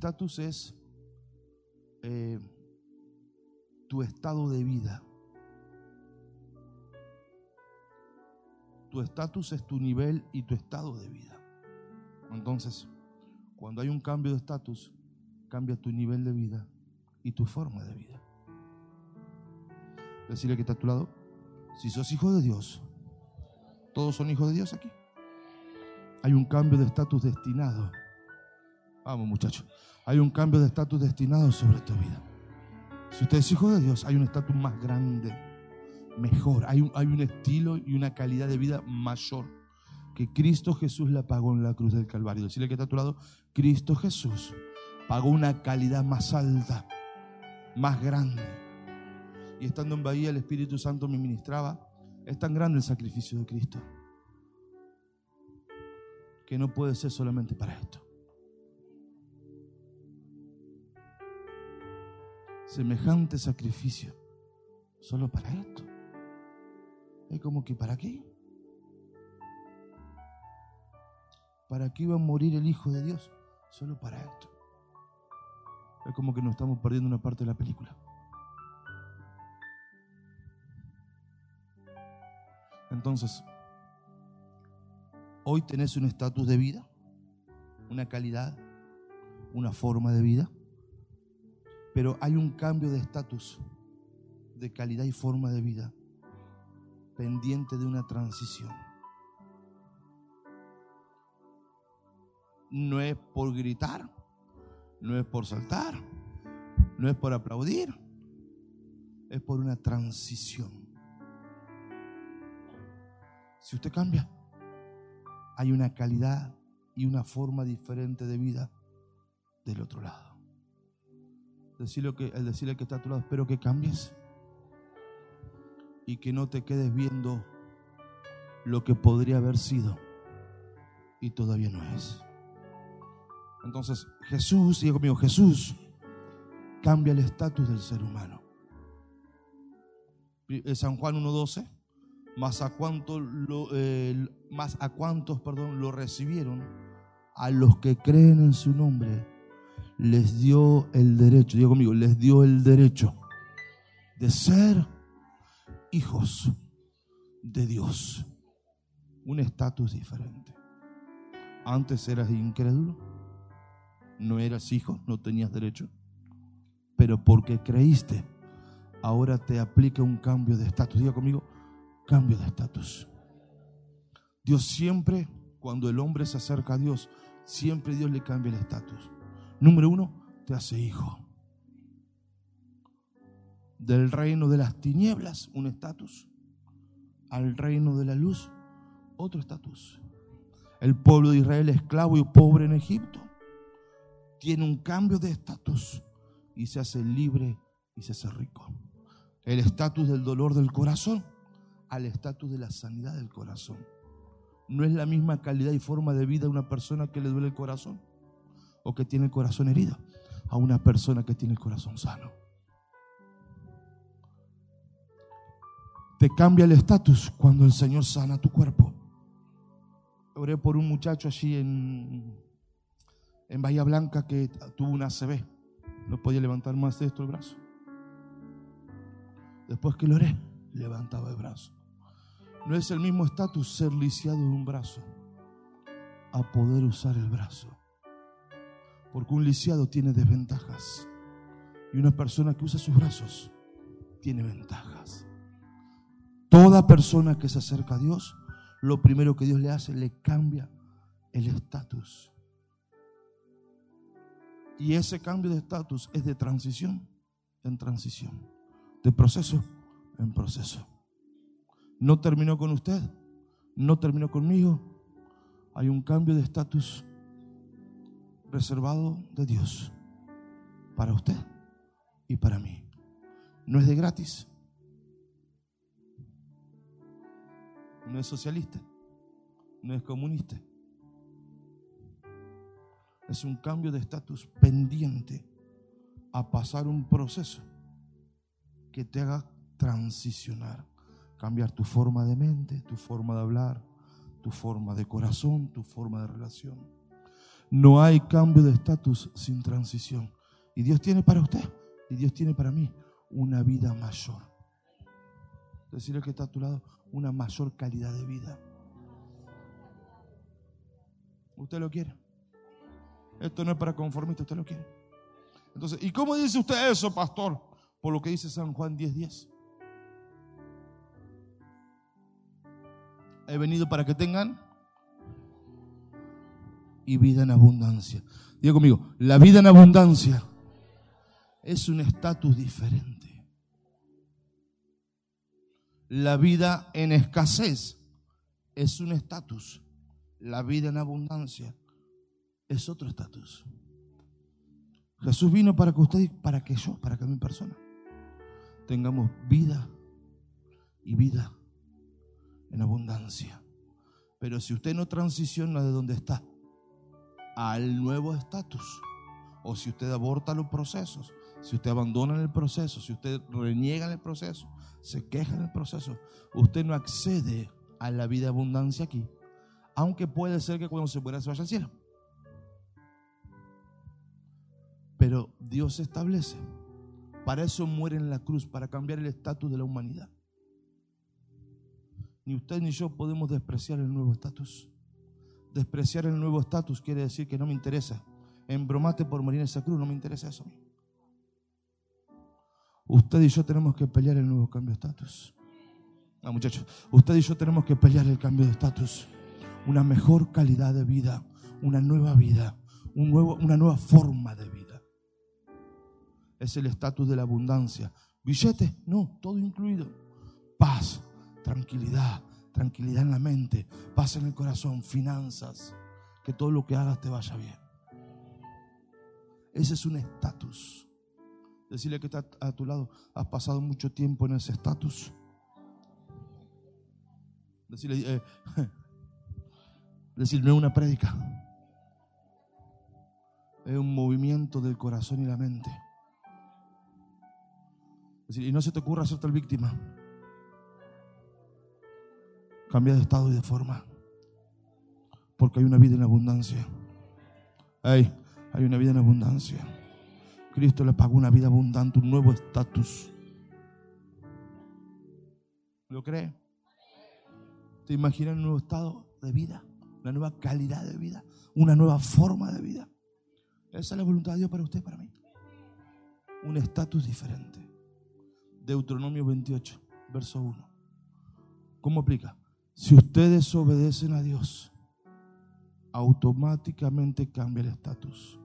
estatus es eh, tu estado de vida. Tu estatus es tu nivel y tu estado de vida. Entonces, cuando hay un cambio de estatus, cambia tu nivel de vida y tu forma de vida. Decirle que está a tu lado, si sos hijo de Dios, todos son hijos de Dios aquí. Hay un cambio de estatus destinado. Vamos muchachos, hay un cambio de estatus destinado sobre tu vida. Si usted es hijo de Dios, hay un estatus más grande, mejor, hay un, hay un estilo y una calidad de vida mayor que Cristo Jesús la pagó en la cruz del Calvario. Decirle que está a tu lado, Cristo Jesús pagó una calidad más alta, más grande. Y estando en Bahía, el Espíritu Santo me ministraba. Es tan grande el sacrificio de Cristo que no puede ser solamente para esto. Semejante sacrificio, solo para esto. Es como que, ¿para qué? ¿Para qué iba a morir el Hijo de Dios? Solo para esto. Es como que nos estamos perdiendo una parte de la película. Entonces, hoy tenés un estatus de vida, una calidad, una forma de vida, pero hay un cambio de estatus, de calidad y forma de vida, pendiente de una transición. No es por gritar, no es por saltar, no es por aplaudir, es por una transición. Si usted cambia, hay una calidad y una forma diferente de vida del otro lado. Decirle que, el decirle que está a tu lado, espero que cambies y que no te quedes viendo lo que podría haber sido y todavía no es. Entonces, Jesús, diga conmigo, Jesús cambia el estatus del ser humano. Eh, San Juan 1.12, más a eh, más a cuántos, perdón, lo recibieron, a los que creen en su nombre, les dio el derecho, diga conmigo, les dio el derecho de ser hijos de Dios. Un estatus diferente. Antes eras incrédulo no eras hijo, no tenías derecho, pero porque creíste, ahora te aplica un cambio de estatus. Diga conmigo, cambio de estatus. Dios siempre, cuando el hombre se acerca a Dios, siempre Dios le cambia el estatus. Número uno, te hace hijo. Del reino de las tinieblas, un estatus. Al reino de la luz, otro estatus. El pueblo de Israel esclavo y pobre en Egipto tiene un cambio de estatus y se hace libre y se hace rico. El estatus del dolor del corazón al estatus de la sanidad del corazón. No es la misma calidad y forma de vida de una persona que le duele el corazón o que tiene el corazón herido a una persona que tiene el corazón sano. Te cambia el estatus cuando el Señor sana tu cuerpo. Oré por un muchacho allí en en Bahía Blanca que tuvo una ACV. No podía levantar más de esto el brazo. Después que lo oré, levantaba el brazo. No es el mismo estatus ser lisiado de un brazo a poder usar el brazo. Porque un lisiado tiene desventajas. Y una persona que usa sus brazos tiene ventajas. Toda persona que se acerca a Dios, lo primero que Dios le hace, le cambia el estatus. Y ese cambio de estatus es de transición en transición, de proceso en proceso. No terminó con usted, no terminó conmigo. Hay un cambio de estatus reservado de Dios para usted y para mí. No es de gratis. No es socialista. No es comunista es un cambio de estatus pendiente a pasar un proceso que te haga transicionar, cambiar tu forma de mente, tu forma de hablar, tu forma de corazón, tu forma de relación. No hay cambio de estatus sin transición. Y Dios tiene para usted y Dios tiene para mí una vida mayor. Decirle que está a tu lado, una mayor calidad de vida. ¿Usted lo quiere? Esto no es para conformistas, usted lo quiere. Entonces, ¿y cómo dice usted eso, pastor? Por lo que dice San Juan 10:10. He venido para que tengan y vida en abundancia. Diga conmigo, la vida en abundancia es un estatus diferente. La vida en escasez es un estatus. La vida en abundancia es otro estatus. Jesús vino para que usted, para que yo, para que mi persona tengamos vida y vida en abundancia. Pero si usted no transiciona de donde está al nuevo estatus, o si usted aborta los procesos, si usted abandona el proceso, si usted reniega en el proceso, se queja en el proceso, usted no accede a la vida de abundancia aquí. Aunque puede ser que cuando se muera se vaya al cielo. Pero Dios establece. Para eso muere en la cruz, para cambiar el estatus de la humanidad. Ni usted ni yo podemos despreciar el nuevo estatus. Despreciar el nuevo estatus quiere decir que no me interesa. Embromate por morir en esa no me interesa eso. Usted y yo tenemos que pelear el nuevo cambio de estatus. Ah, muchachos, usted y yo tenemos que pelear el cambio de estatus. Una mejor calidad de vida, una nueva vida, un nuevo, una nueva forma de vida. Es el estatus de la abundancia. Billetes, no, todo incluido. Paz, tranquilidad, tranquilidad en la mente, paz en el corazón, finanzas, que todo lo que hagas te vaya bien. Ese es un estatus. Decirle que está a tu lado, has pasado mucho tiempo en ese estatus. Decirle, decir, no es una prédica, es un movimiento del corazón y la mente. Y no se te ocurra hacerte el víctima. Cambia de estado y de forma. Porque hay una vida en abundancia. Hay, una vida en abundancia. Cristo le pagó una vida abundante, un nuevo estatus. ¿Lo cree? ¿Te imaginas un nuevo estado de vida? Una nueva calidad de vida, una nueva forma de vida. Esa es la voluntad de Dios para usted para mí. Un estatus diferente. Deuteronomio 28, verso 1. ¿Cómo aplica? Si ustedes obedecen a Dios, automáticamente cambia el estatus.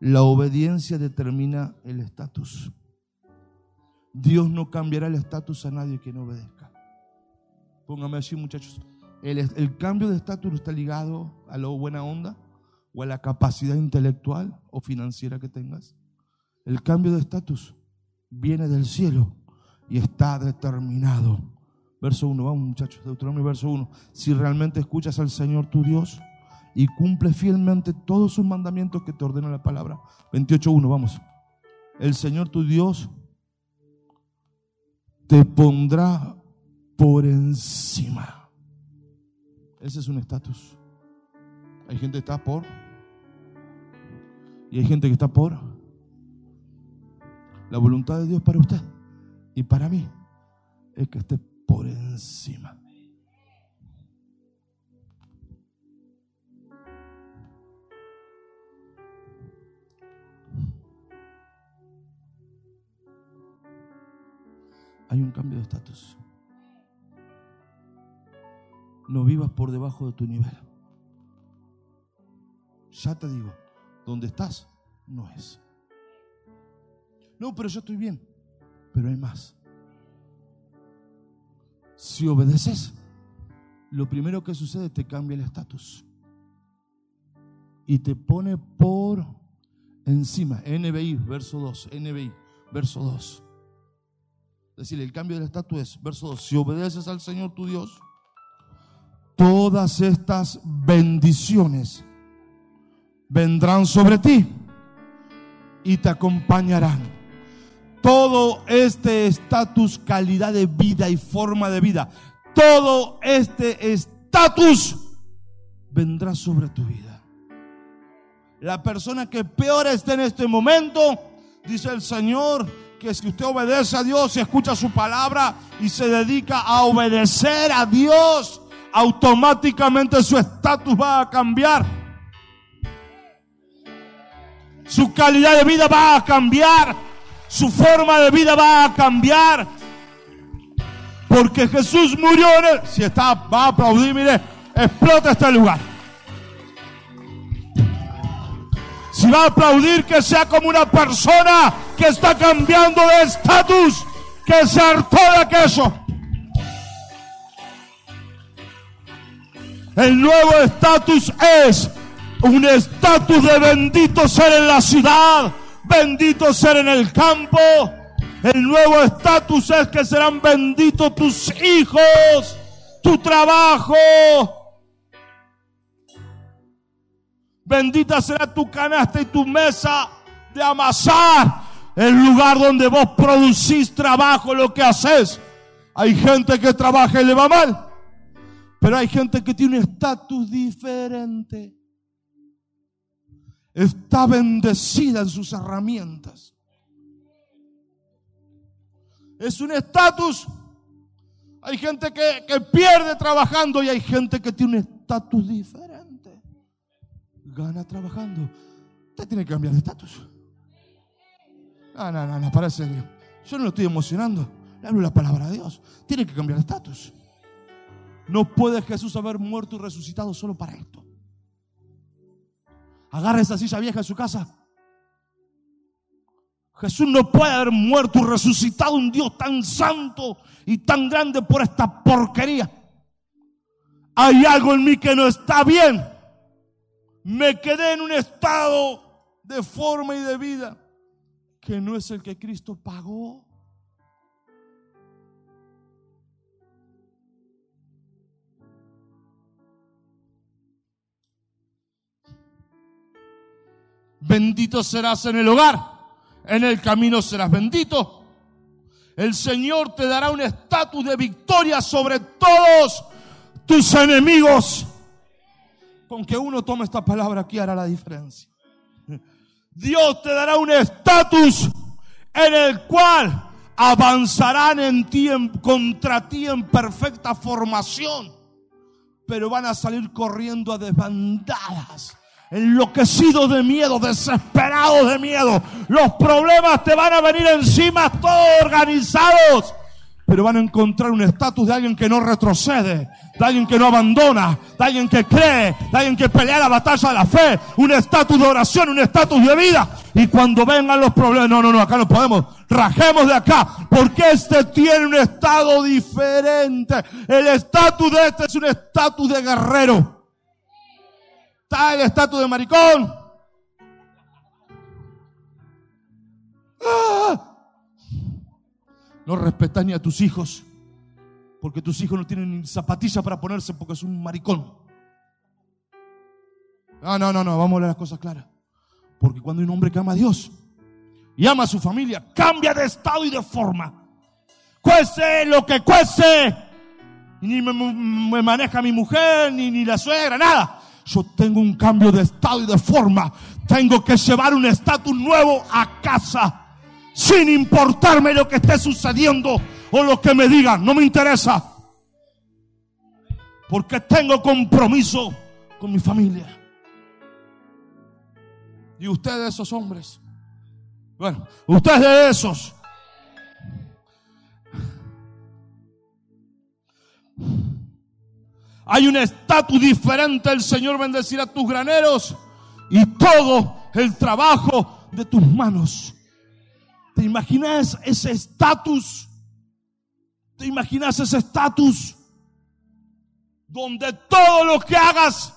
La obediencia determina el estatus. Dios no cambiará el estatus a nadie que no obedezca. Póngame así, muchachos. El, cambio de estatus está ligado a la buena onda o a la capacidad intelectual o financiera que tengas. El cambio de estatus viene del cielo y está determinado. Verso 1, vamos muchachos, Deuteronomio verso 1. Si realmente escuchas al Señor tu Dios, y cumple fielmente todos sus mandamientos que te ordena la palabra. 28.1, vamos. El Señor tu Dios te pondrá por encima. Ese es un estatus. Hay gente que está por y hay gente que está por la voluntad de Dios para usted y para mí es que esté por encima. hay un cambio de estatus. No vivas por debajo de tu nivel. Ya te digo, donde estás no es. No, pero yo estoy bien. Pero hay más. Si obedeces, lo primero que sucede te cambia el estatus. Y te pone por encima. NBI, verso 2. NBI, verso 2 decir, el cambio del estatus es, verso 2, si obedeces al Señor tu Dios, todas estas bendiciones vendrán sobre ti y te acompañarán. Todo este estatus, calidad de vida y forma de vida, todo este estatus vendrá sobre tu vida. La persona que peor esté en este momento, dice el Señor, que si usted obedece a Dios y escucha su palabra y se dedica a obedecer a Dios, automáticamente su estatus va a cambiar. Su calidad de vida va a cambiar. Su forma de vida va a cambiar. Porque Jesús murió en él. Si está, va a aplaudir, mire, explota este lugar. Si va a aplaudir, que sea como una persona que está cambiando de estatus, que se hartó de aquello. El nuevo estatus es un estatus de bendito ser en la ciudad, bendito ser en el campo. El nuevo estatus es que serán benditos tus hijos, tu trabajo. Bendita será tu canasta y tu mesa de amasar. El lugar donde vos producís trabajo, lo que haces. Hay gente que trabaja y le va mal. Pero hay gente que tiene un estatus diferente. Está bendecida en sus herramientas. Es un estatus. Hay gente que, que, pierde trabajando y hay gente que tiene un estatus diferente. Gana trabajando. Usted tiene que cambiar de estatus. No, no, no, no, parece. Yo no lo estoy emocionando. Le hablo la palabra de Dios. Tiene que cambiar de estatus. No puede Jesús haber muerto y resucitado solo para esto. Agarra esa silla vieja en su casa. Jesús no puede haber muerto y resucitado un Dios tan santo y tan grande por esta porquería. Hay algo en mí que no está bien. Me quedé en un estado de forma y de vida que no es el que Cristo pagó. Bendito serás en el hogar, en el camino serás bendito. El Señor te dará un estatus de victoria sobre todos tus enemigos. Con que uno tome esta palabra aquí hará la diferencia. Dios te dará un estatus en el cual avanzarán en ti, contra ti en perfecta formación, pero van a salir corriendo a desbandadas enloquecidos de miedo, desesperados de miedo. Los problemas te van a venir encima todos organizados, pero van a encontrar un estatus de alguien que no retrocede, de alguien que no abandona, de alguien que cree, de alguien que pelea la batalla de la fe, un estatus de oración, un estatus de vida. Y cuando vengan los problemas, no, no, no, acá no podemos, rajemos de acá, porque este tiene un estado diferente. El estatus de este es un estatus de guerrero. Está el estatus de maricón. Ah. No respetas ni a tus hijos. Porque tus hijos no tienen ni zapatilla para ponerse porque es un maricón. No, no, no, no, vamos a hablar las cosas claras. Porque cuando hay un hombre que ama a Dios y ama a su familia, cambia de estado y de forma. Cuece lo que cuece. Ni me, me maneja mi mujer, ni, ni la suegra, nada yo tengo un cambio de estado y de forma. Tengo que llevar un estatus nuevo a casa. Sin importarme lo que esté sucediendo o lo que me digan. No me interesa. Porque tengo compromiso con mi familia. Y ustedes esos hombres. Bueno, ustedes de esos. Hay un estatus diferente. El Señor bendecirá tus graneros y todo el trabajo de tus manos. ¿Te imaginas ese estatus? ¿Te imaginas ese estatus? Donde todo lo que hagas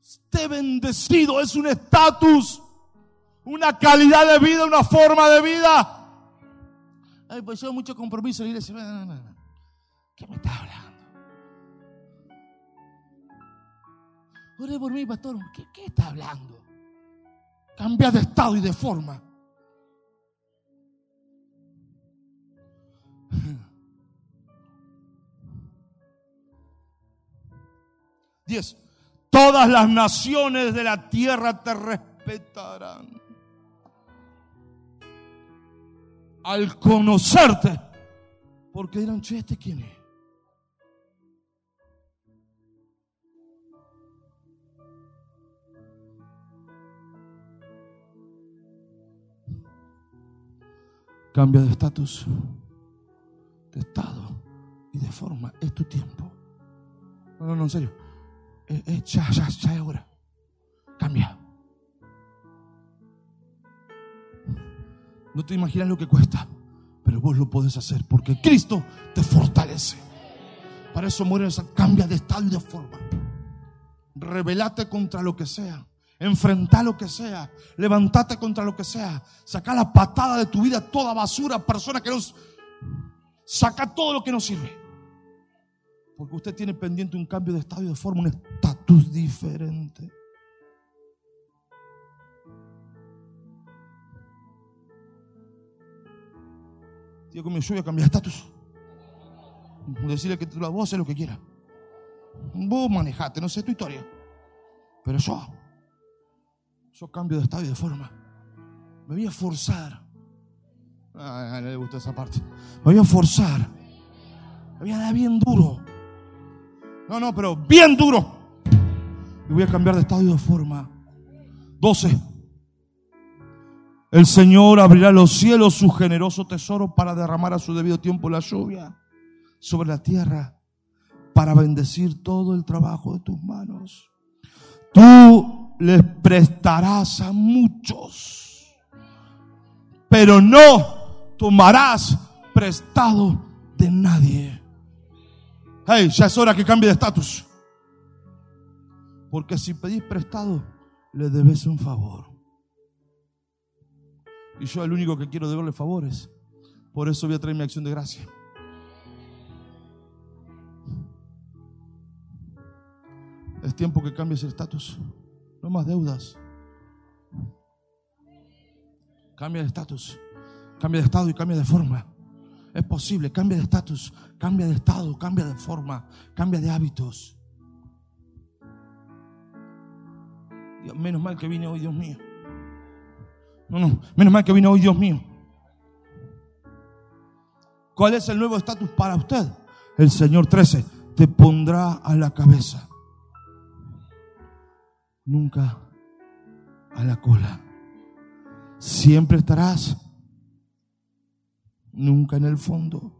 esté bendecido. Es un estatus, una calidad de vida, una forma de vida. Ay, pues yo mucho compromiso. Le dice, ¿qué me está hablando? Ore por mí, pastor. ¿Qué, ¿Qué, está hablando? Cambia de estado y de forma. 10. Todas las naciones de la tierra te respetarán. Al conocerte, porque dirán, che, ¿este quién es? Cambia de estatus, de estado y de forma. Es tu tiempo. No, no, no, en serio. Eh, eh, ya, ya, ya es hora. Cambia. No te imaginas lo que cuesta, pero vos lo podés hacer porque Cristo te fortalece. Para eso mueres, cambia de estado y de forma. Rebelate contra lo que sea. Enfrenta lo que sea. Levantate contra lo que sea. Saca la patada de tu vida, toda basura, persona que nos. Saca todo lo que no sirve. Porque usted tiene pendiente un cambio de estado y de forma, un estatus diferente. Digo conmigo, yo voy a cambiar estatus. Decirle que vos haces lo que quieras. Vos manejate, no sé tu historia. Pero yo yo cambio de estado y de forma. Me voy a forzar. A le gusta esa parte. Me voy a forzar. Me voy a dar bien duro. No, no, pero bien duro. Y voy a cambiar de estado y de forma. 12. El Señor abrirá los cielos, su generoso tesoro, para derramar a su debido tiempo la lluvia sobre la tierra, para bendecir todo el trabajo de tus manos. Tú les prestarás a muchos, pero no tomarás prestado de nadie. Hey, ya es hora que cambie de estatus. Porque si pedís prestado, le debes un favor. Y yo el único que quiero deberle favores. Por eso voy a traer mi acción de gracia. Es tiempo que cambies el estatus. No más deudas. Cambia de estatus. Cambia de estado y cambia de forma. Es posible. Cambia de estatus. Cambia de estado. Cambia de forma. Cambia de hábitos. Menos mal que vine hoy, Dios mío. No, no. Menos mal que vine hoy, Dios mío. ¿Cuál es el nuevo estatus para usted? El Señor 13 te pondrá a la cabeza nunca a la cola. Siempre estarás, nunca en el fondo.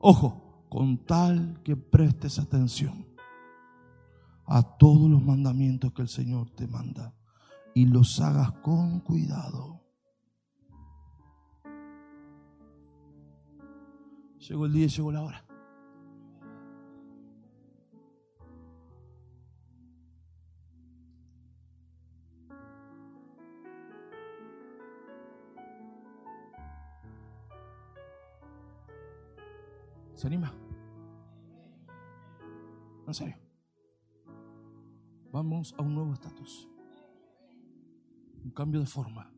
Ojo, con tal que prestes atención a todos los mandamientos que el Señor te manda y los hagas con cuidado. Llegó el día y llegó la hora. ¿Se anima? En serio. Vamos a un nuevo estatus. Un cambio de forma.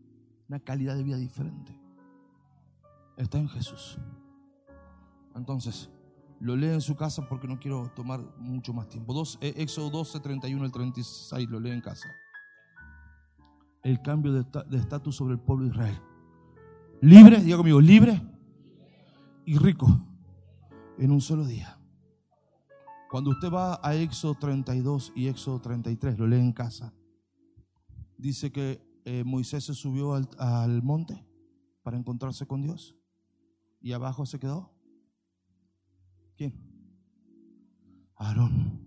Una calidad de vida diferente. Está en Jesús. Entonces, lo lee en su casa porque no quiero tomar mucho más tiempo. Dos, eh, Éxodo 12, 31 al 36, lo lee en casa. El cambio de estatus sobre el pueblo de Israel. Libre, diga conmigo, libre y rico en un solo día. Cuando usted va a Éxodo 32 y Éxodo 33, lo lee en casa, dice que eh, Moisés se subió al, al monte para encontrarse con Dios y abajo se quedó. ¿Quién? Aarón.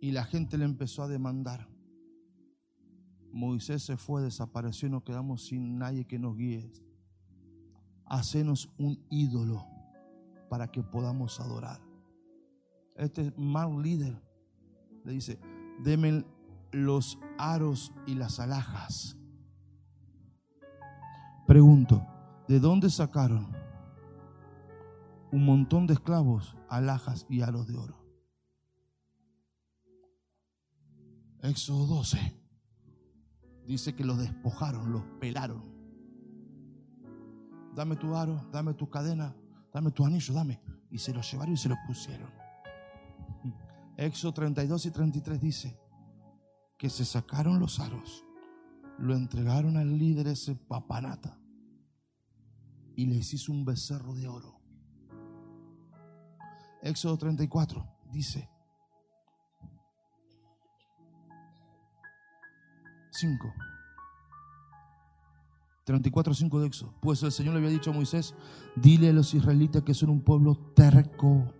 Y la gente le empezó a demandar. Moisés se fue, desapareció y nos quedamos sin nadie que nos guíe. Hacenos un ídolo para que podamos adorar. Este mal líder le dice, deme los aros y las alhajas. Pregunto, ¿de dónde sacaron un montón de esclavos, alhajas y aros de oro? Éxodo 12 dice que los despojaron, los pelaron. Dame tu aro, dame tu cadena, dame tu anillo, dame. Y se lo llevaron y se lo pusieron. Éxodo 32 y 33 dice que se sacaron los aros, lo entregaron al líder ese papanata y les hizo un becerro de oro. Éxodo 34 dice 5 34.5 de Éxodo. Pues el Señor le había dicho a Moisés, dile a los israelitas que son un pueblo terco.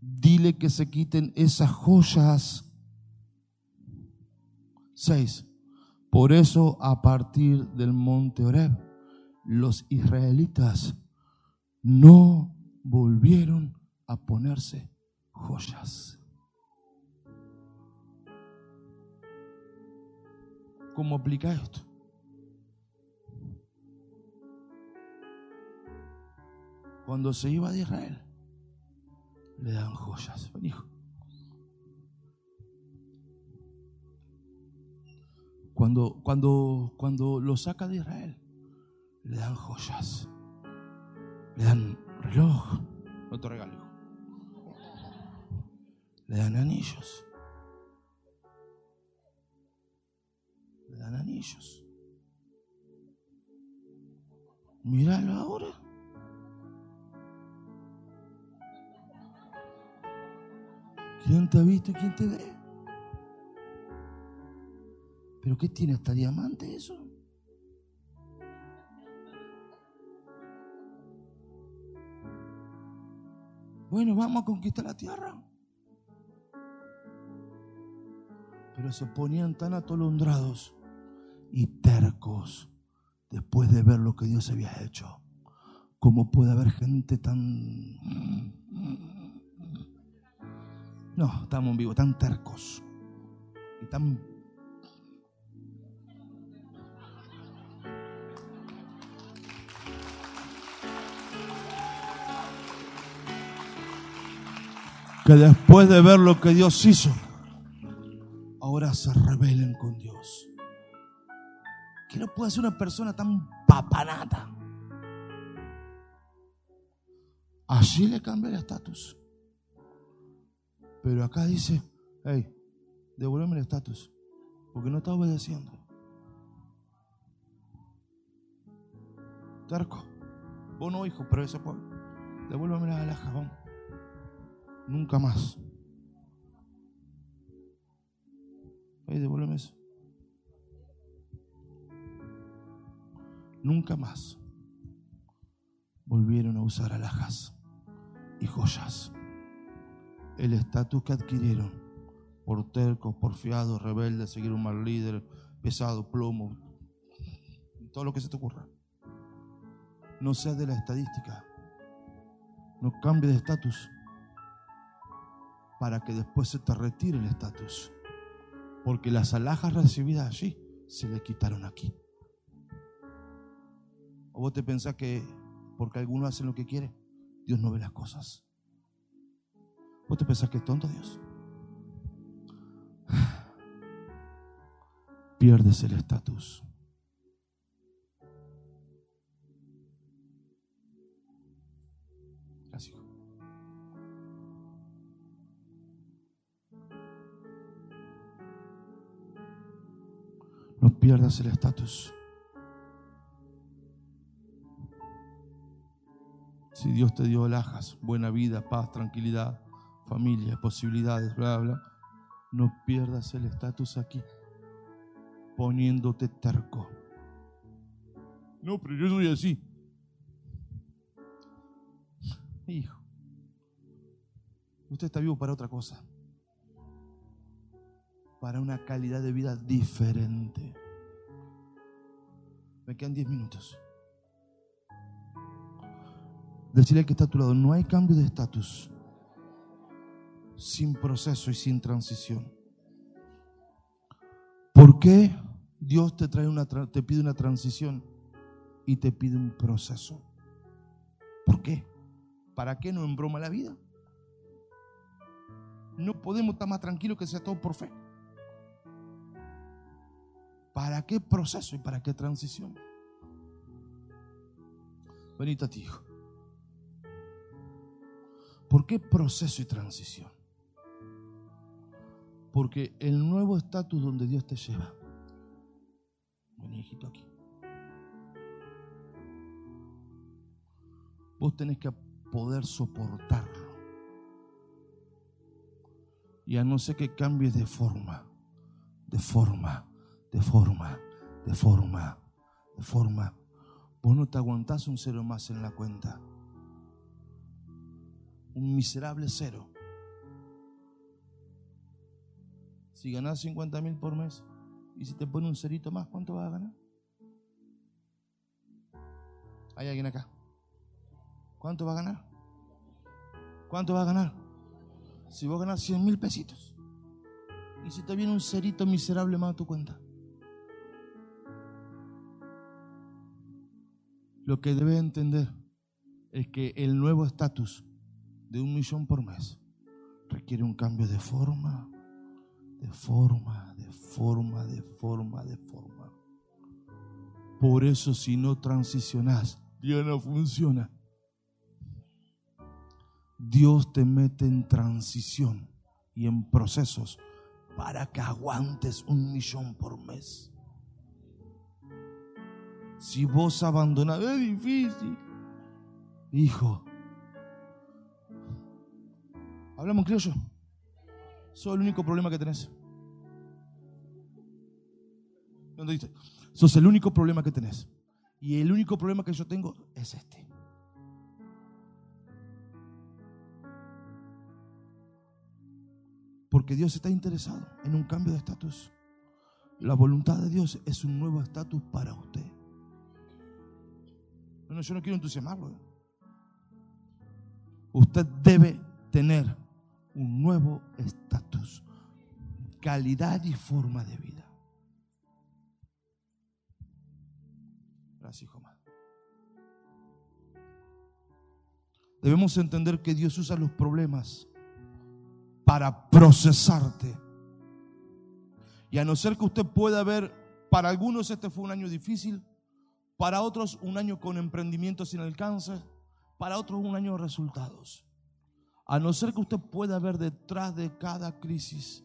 Dile que se quiten esas joyas. 6. Por eso a partir del monte Oreb, los israelitas no volvieron a ponerse joyas. ¿Cómo aplica esto? Cuando se iba de Israel, le dan joyas. Hijo. Cuando, cuando, cuando lo saca de Israel, le dan joyas. Le dan reloj. No te regalo. Le dan anillos. Anillos. Míralo ahora. ¿Quién te ha visto y quién te ve? ¿Pero qué tiene hasta diamante eso? Bueno, vamos a conquistar la tierra. Pero se ponían tan atolondrados y tercos después de ver lo que Dios había hecho. ¿Cómo puede haber gente tan... No, estamos en vivo, tan tercos y tan... Que después de ver lo que Dios hizo, ahora se puede ser una persona tan papanata? Allí le cambia el estatus. Pero acá dice, hey, devuélveme el estatus, porque no está obedeciendo. Terco, vos no, hijo, pero ese pueblo, devuélveme la alhaja, vamos. Nunca más. Hey, devuélveme eso. Nunca más volvieron a usar alhajas y joyas. El estatus que adquirieron por tercos, porfiados, rebeldes, seguir un mal líder, pesado, plomo, todo lo que se te ocurra. No sea de la estadística. No cambie de estatus para que después se te retire el estatus. Porque las alhajas recibidas allí se le quitaron aquí. ¿O vos te pensás que porque algunos hacen lo que quiere, Dios no ve las cosas? ¿Vos te pensás que es tonto Dios? Pierdes el estatus. Gracias. No pierdas el estatus. Si Dios te dio alhajas, buena vida, paz, tranquilidad, familia, posibilidades, bla, bla, no pierdas el estatus aquí, poniéndote terco. No, pero yo soy así. Hijo, usted está vivo para otra cosa, para una calidad de vida diferente. Me quedan 10 minutos. Decirle al que está a tu lado, no hay cambio de estatus sin proceso y sin transición. ¿Por qué Dios te, trae una, pide una transición y te pide un proceso? ¿Por qué? ¿Para qué no embroma la vida? No podemos estar más tranquilos que sea todo por fe. ¿Para qué proceso y para qué transición? Venite a ti, hijo. ¿Por qué proceso y transición? Porque el nuevo estatus donde Dios te lleva. Vení, hijito, aquí. Vos tenés que poder soportarlo. Y a no ser que cambies de forma, de forma, de forma, de forma, de forma, vos no te aguantás un cero más en la cuenta. Un miserable cero. Si ganás 50 mil por mes y si te pone un cerito más, ¿cuánto vas a ganar? ¿Hay alguien acá? ¿Cuánto va a ganar? ¿Cuánto va a ganar? Si vos ganas 100 mil pesitos. Y si te viene un cerito miserable más a tu cuenta. Lo que debe entender es que el nuevo estatus de un millón por mes requiere un cambio de forma, de forma, de forma, de forma, de forma. Por eso si no transicionás, ya no funciona. Dios te mete en transición y en procesos para que aguantes un millón por mes. Si vos abandonás, es difícil. Hijo, hablamos en criollo. Sos el único problema que tenés. ¿Dónde dice? Sos el único problema que tenés. Y el único problema que yo tengo es este. Porque Dios está interesado en un cambio de estatus. La voluntad de Dios es un nuevo estatus para usted. No, yo no quiero entusiasmarlo. Usted debe tener un nuevo estatus, calidad y forma de vida. Gracias. Debemos entender que Dios usa los problemas para procesarte. Y a no ser que usted pueda ver, para algunos este fue un año difícil, para otros un año con emprendimiento sin alcance, para otros un año de resultados. A no ser que usted pueda ver detrás de cada crisis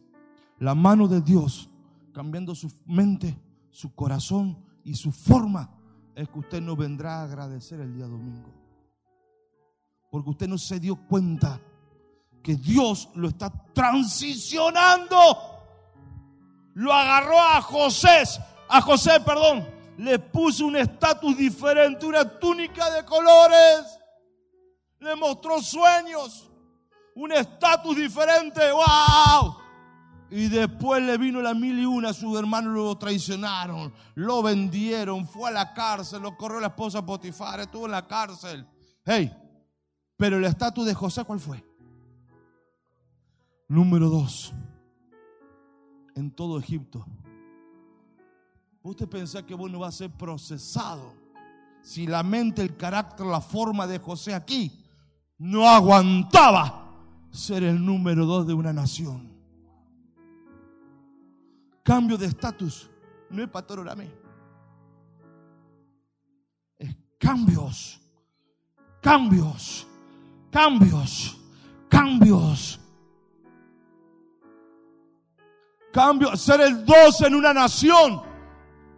la mano de Dios cambiando su mente, su corazón y su forma, es que usted no vendrá a agradecer el día domingo. Porque usted no se dio cuenta que Dios lo está transicionando. Lo agarró a José, a José, perdón, le puso un estatus diferente, una túnica de colores. Le mostró sueños, un estatus diferente. ¡Wow! Y después le vino la mil y una, sus hermanos lo traicionaron, lo vendieron, fue a la cárcel, lo corrió la esposa Potifar, estuvo en la cárcel. Hey, pero el estatus de José, ¿cuál fue? Número dos, en todo Egipto. Usted piensa que bueno va a ser procesado si la mente, el carácter, la forma de José aquí no aguantaba ser el número dos de una nación. Cambio de estatus no es pastor Orame. Es cambios, cambios, cambios, cambios. Cambio, ser el dos en una nación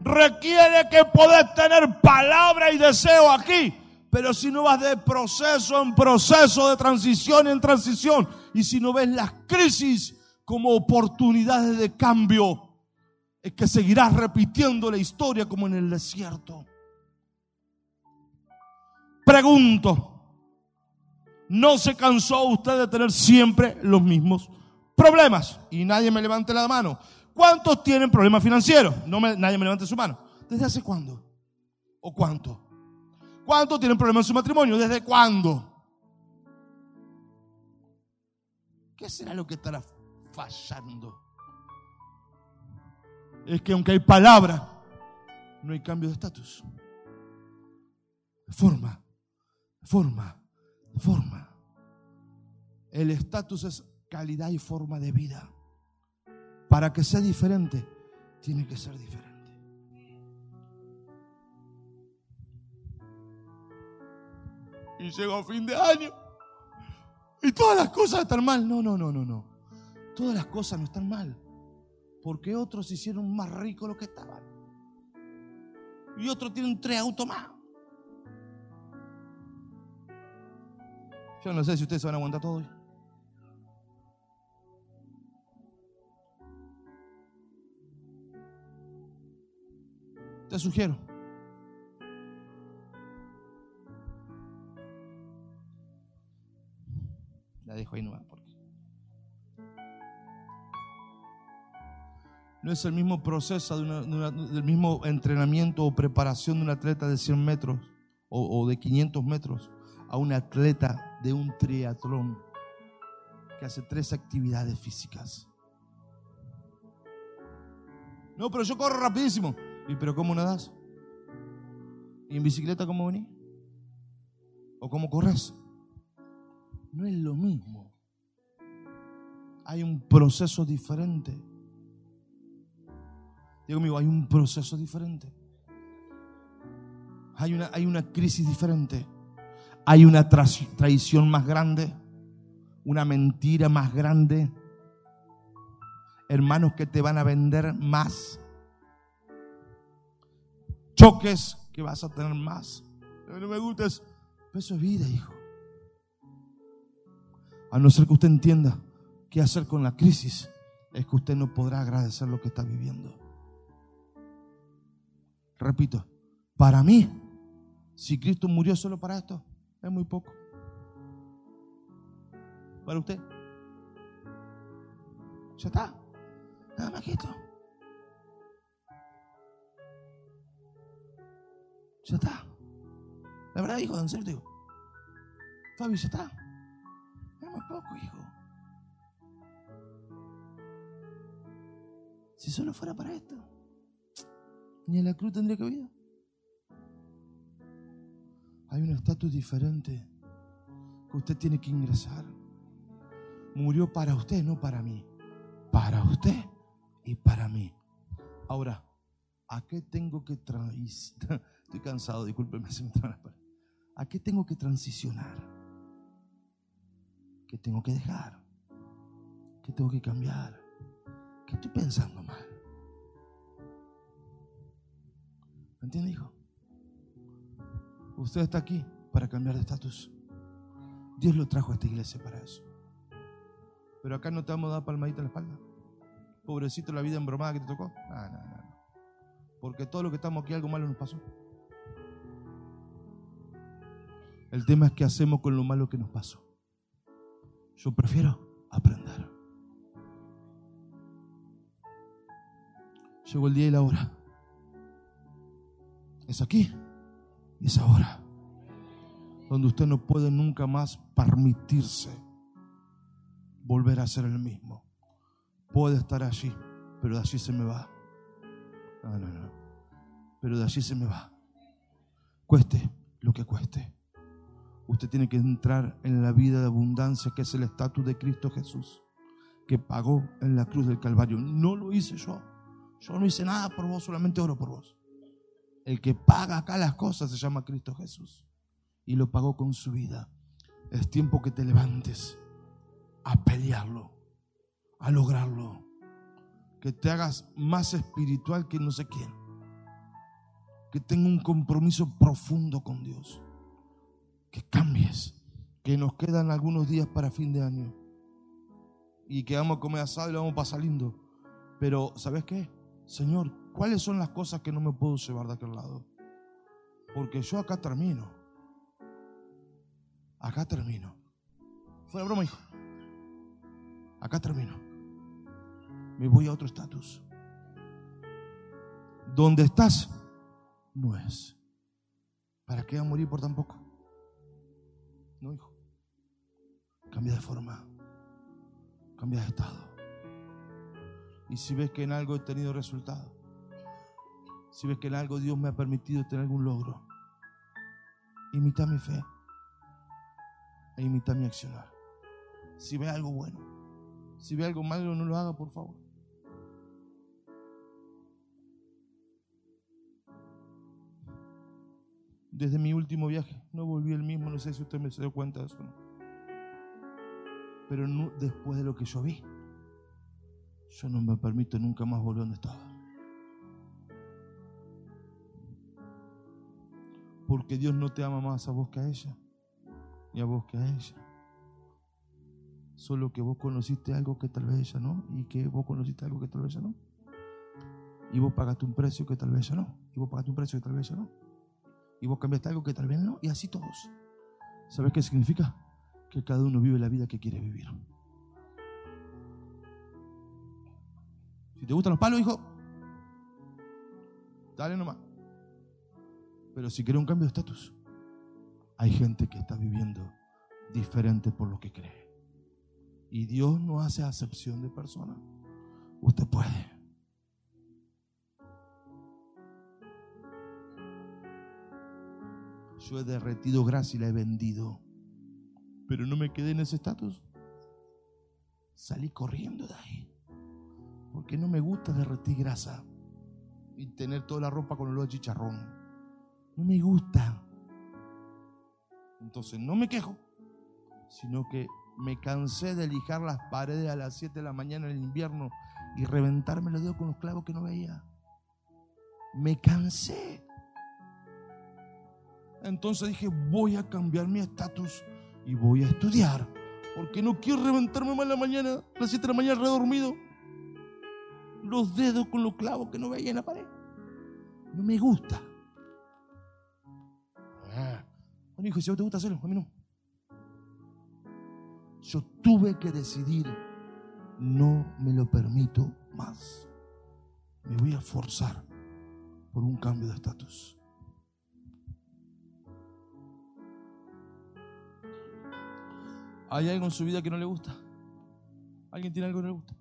requiere que podés tener palabra y deseo aquí. Pero si no vas de proceso en proceso, de transición en transición, y si no ves las crisis como oportunidades de cambio, es que seguirás repitiendo la historia como en el desierto. Pregunto, ¿no se cansó usted de tener siempre los mismos problemas y nadie me levante la mano. ¿Cuántos tienen problemas financieros? No nadie me levante su mano. ¿Desde hace cuándo? ¿O cuánto? ¿Cuántos tienen problemas en su matrimonio? ¿Desde cuándo? ¿Qué será lo que estará fallando? Es que aunque hay palabra, no hay cambio de estatus. Forma, forma, forma. El estatus es calidad y forma de vida. Para que sea diferente, tiene que ser diferente. Y llego a fin de año. Y todas las cosas están mal. No, no, no, no, no. Todas las cosas no están mal. Porque otros hicieron más ricos lo que estaban. Y otros tienen tres autos más. Yo no sé si ustedes se van a aguantar todo hoy. Te sugiero. No es el mismo proceso de del mismo entrenamiento o preparación de un atleta de 100 metros o, o de 500 metros a un atleta de un triatlón que hace tres actividades físicas. No, pero yo corro rapidísimo. ¿Y pero cómo nadas? ¿Y en bicicleta cómo venís? ¿O cómo corres? No es lo mismo. Hay un proceso diferente. Digo conmigo, hay un proceso diferente. Hay una, hay una crisis diferente. Hay una tras- traición más grande. Una mentira más grande. Hermanos que te van a vender más. Choques que vas a tener más. No me gusta eso. Pero eso es vida, hijo. A no ser que usted entienda qué hacer con la crisis, es que usted no podrá agradecer lo que está viviendo. Repito, para mí, si Cristo murió solo para esto, es muy poco. Para usted, ya está. Nada más que esto. Ya está. La verdad, hijo, en serio, digo. Fabi, ya está. Muy poco, hijo. Si solo fuera para esto, ni en la cruz tendría que haber. Hay un estatus diferente que usted tiene que ingresar. Murió para usted, no para mí. Para usted y para mí. Ahora, ¿a qué tengo que transicionar? Estoy cansado, discúlpeme. ¿A qué tengo que transicionar? ¿Qué tengo que dejar? ¿Qué tengo que cambiar? ¿Qué estoy pensando mal? ¿Me entiende, hijo? Usted está aquí para cambiar de estatus. Dios lo trajo a esta iglesia para eso. Pero acá no te vamos a dar palmadita en la espalda. Pobrecito la vida embromada que te tocó. No, no. no. Porque todo lo que estamos aquí, algo malo nos pasó. El tema es qué hacemos con lo malo que nos pasó. Yo prefiero aprender. Llegó el día y la hora. Es aquí y es ahora. Donde usted no puede nunca más permitirse volver a ser el mismo. Puede estar allí, pero de allí se me va. No, no, no. Pero de allí se me va. Cueste lo que cueste. Usted tiene que entrar en la vida de abundancia que es el estatus de Cristo Jesús, que pagó en la cruz del Calvario. No lo hice yo. Yo no hice nada por vos, solamente oro por vos. El que paga acá las cosas se llama Cristo Jesús y lo pagó con su vida. Es tiempo que te levantes a pelearlo, a lograrlo. Que te hagas más espiritual que no sé quién. Que tenga un compromiso profundo con Dios. Que cambies. Que nos quedan algunos días para fin de año. Y que vamos a comer asado y lo vamos a pasar lindo. Pero, ¿sabes qué? Señor, ¿cuáles son las cosas que no me puedo llevar de aquel lado? Porque yo acá termino. Acá termino. Fuera broma, hijo. Acá termino. Me voy a otro estatus. Donde estás no es. ¿Para qué a morir por tan poco? No, hijo. Cambia de forma. Cambia de estado. Y si ves que en algo he tenido resultado, si ves que en algo Dios me ha permitido tener algún logro, imita mi fe e imita mi accionar. Si ve algo bueno, si ve algo malo, no lo haga, por favor. Desde mi último viaje no volví el mismo, no sé si usted me se dio cuenta de eso. Pero después de lo que yo vi, yo no me permito nunca más volver donde estaba. Porque Dios no te ama más a vos que a ella, ni a vos que a ella. Solo que vos conociste algo que tal vez ella no, y que vos conociste algo que tal vez ella no. Y vos pagaste un precio que tal vez ella no, y vos pagaste un precio que tal vez ella no. Y vos cambiaste algo que tal vez no, y así todos. ¿Sabes qué significa? Que cada uno vive la vida que quiere vivir. Si te gustan los palos, hijo, dale nomás. Pero si quiere un cambio de estatus, hay gente que está viviendo diferente por lo que cree. Y Dios no hace acepción de personas. Usted puede. Yo he derretido gracia y la he vendido. Pero no me quedé en ese estatus. Salí corriendo de ahí. Porque no me gusta derretir grasa y tener toda la ropa con olor de chicharrón. No me gusta. Entonces no me quejo, sino que me cansé de lijar las paredes a las 7 de la mañana en el invierno y reventarme los dedos con los clavos que no veía. Me cansé. Entonces dije, voy a cambiar mi estatus y voy a estudiar. Porque no quiero reventarme más la mañana, las 7 de la mañana redormido. Los dedos con los clavos que no veía en la pared. No me gusta. Ah. Bueno, hijo, si a vos te gusta hacerlo, a mí no. Yo tuve que decidir, no me lo permito más. Me voy a forzar por un cambio de estatus. ¿Hay algo en su vida que no le gusta? ¿Alguien tiene algo que no le gusta?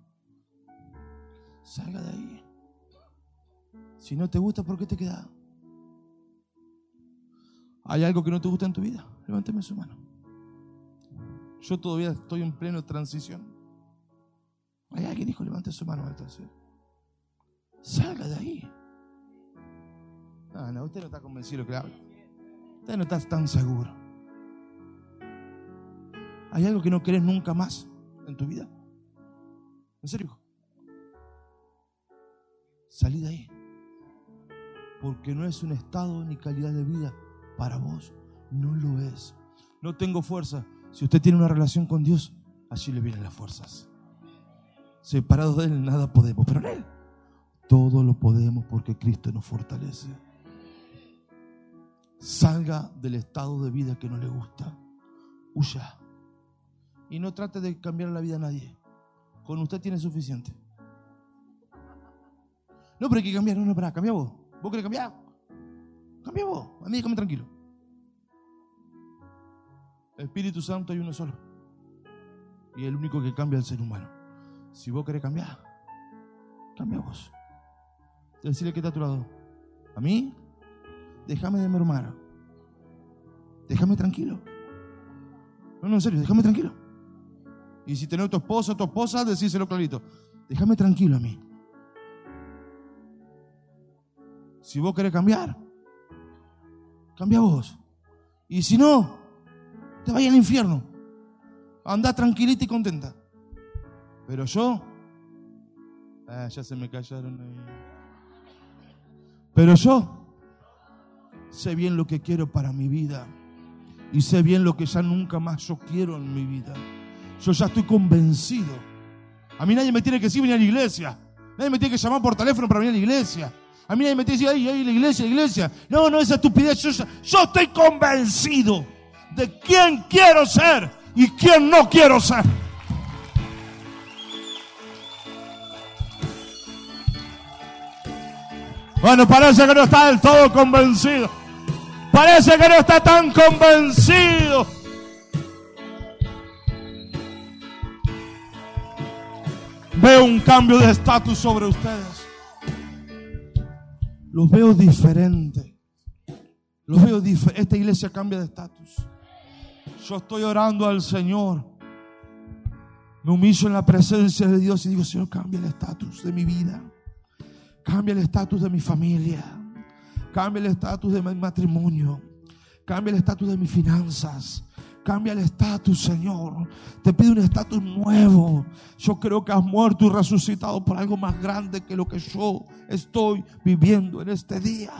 Salga de ahí. Si no te gusta, ¿por qué te quedas? ¿Hay algo que no te gusta en tu vida? Levánteme su mano. Yo todavía estoy en pleno transición. Hay alguien dijo, levante su mano. Salga de ahí. No, no, usted no está convencido habla. Usted no está tan seguro. ¿Hay algo que no querés nunca más en tu vida? ¿En serio? Salí de ahí. Porque no es un estado ni calidad de vida para vos. No lo es. No tengo fuerza. Si usted tiene una relación con Dios, allí le vienen las fuerzas. Separados de Él nada podemos, pero en Él todo lo podemos porque Cristo nos fortalece. Salga del estado de vida que no le gusta. Huya. Y no trate de cambiar la vida a nadie. Con usted tiene suficiente. No, pero hay que cambiar. No, no, para, cambia vos. ¿Vos querés cambiar? Cambia vos. A mí déjame tranquilo. Espíritu Santo hay uno solo. Y el único que cambia es el ser humano. Si vos querés cambiar, cambia vos. Decirle que está a tu lado. A mí, déjame de mermar. Déjame tranquilo. No, no, en serio, déjame tranquilo. Y si tenés tu esposo tu esposa, decíselo clarito. Déjame tranquilo a mí. Si vos querés cambiar, cambia vos. Y si no, te vaya al infierno. Andá tranquilita y contenta. Pero yo, ah, ya se me callaron ahí. Pero yo sé bien lo que quiero para mi vida. Y sé bien lo que ya nunca más yo quiero en mi vida. Yo ya estoy convencido. A mí nadie me tiene que decir venir a la iglesia. Nadie me tiene que llamar por teléfono para venir a la iglesia. A mí nadie me tiene que decir, ay, ay, la iglesia, la iglesia. No, no, esa estupidez. Yo, yo estoy convencido de quién quiero ser y quién no quiero ser. Bueno, parece que no está del todo convencido. Parece que no está tan convencido. Veo un cambio de estatus sobre ustedes. Los veo diferente. Los veo diferente. Esta iglesia cambia de estatus. Yo estoy orando al Señor. Me humillo en la presencia de Dios y digo, Señor, cambia el estatus de mi vida. Cambia el estatus de mi familia. Cambia el estatus de mi matrimonio. Cambia el estatus de mis finanzas. Cambia el estatus, Señor. Te pido un estatus nuevo. Yo creo que has muerto y resucitado por algo más grande que lo que yo estoy viviendo en este día.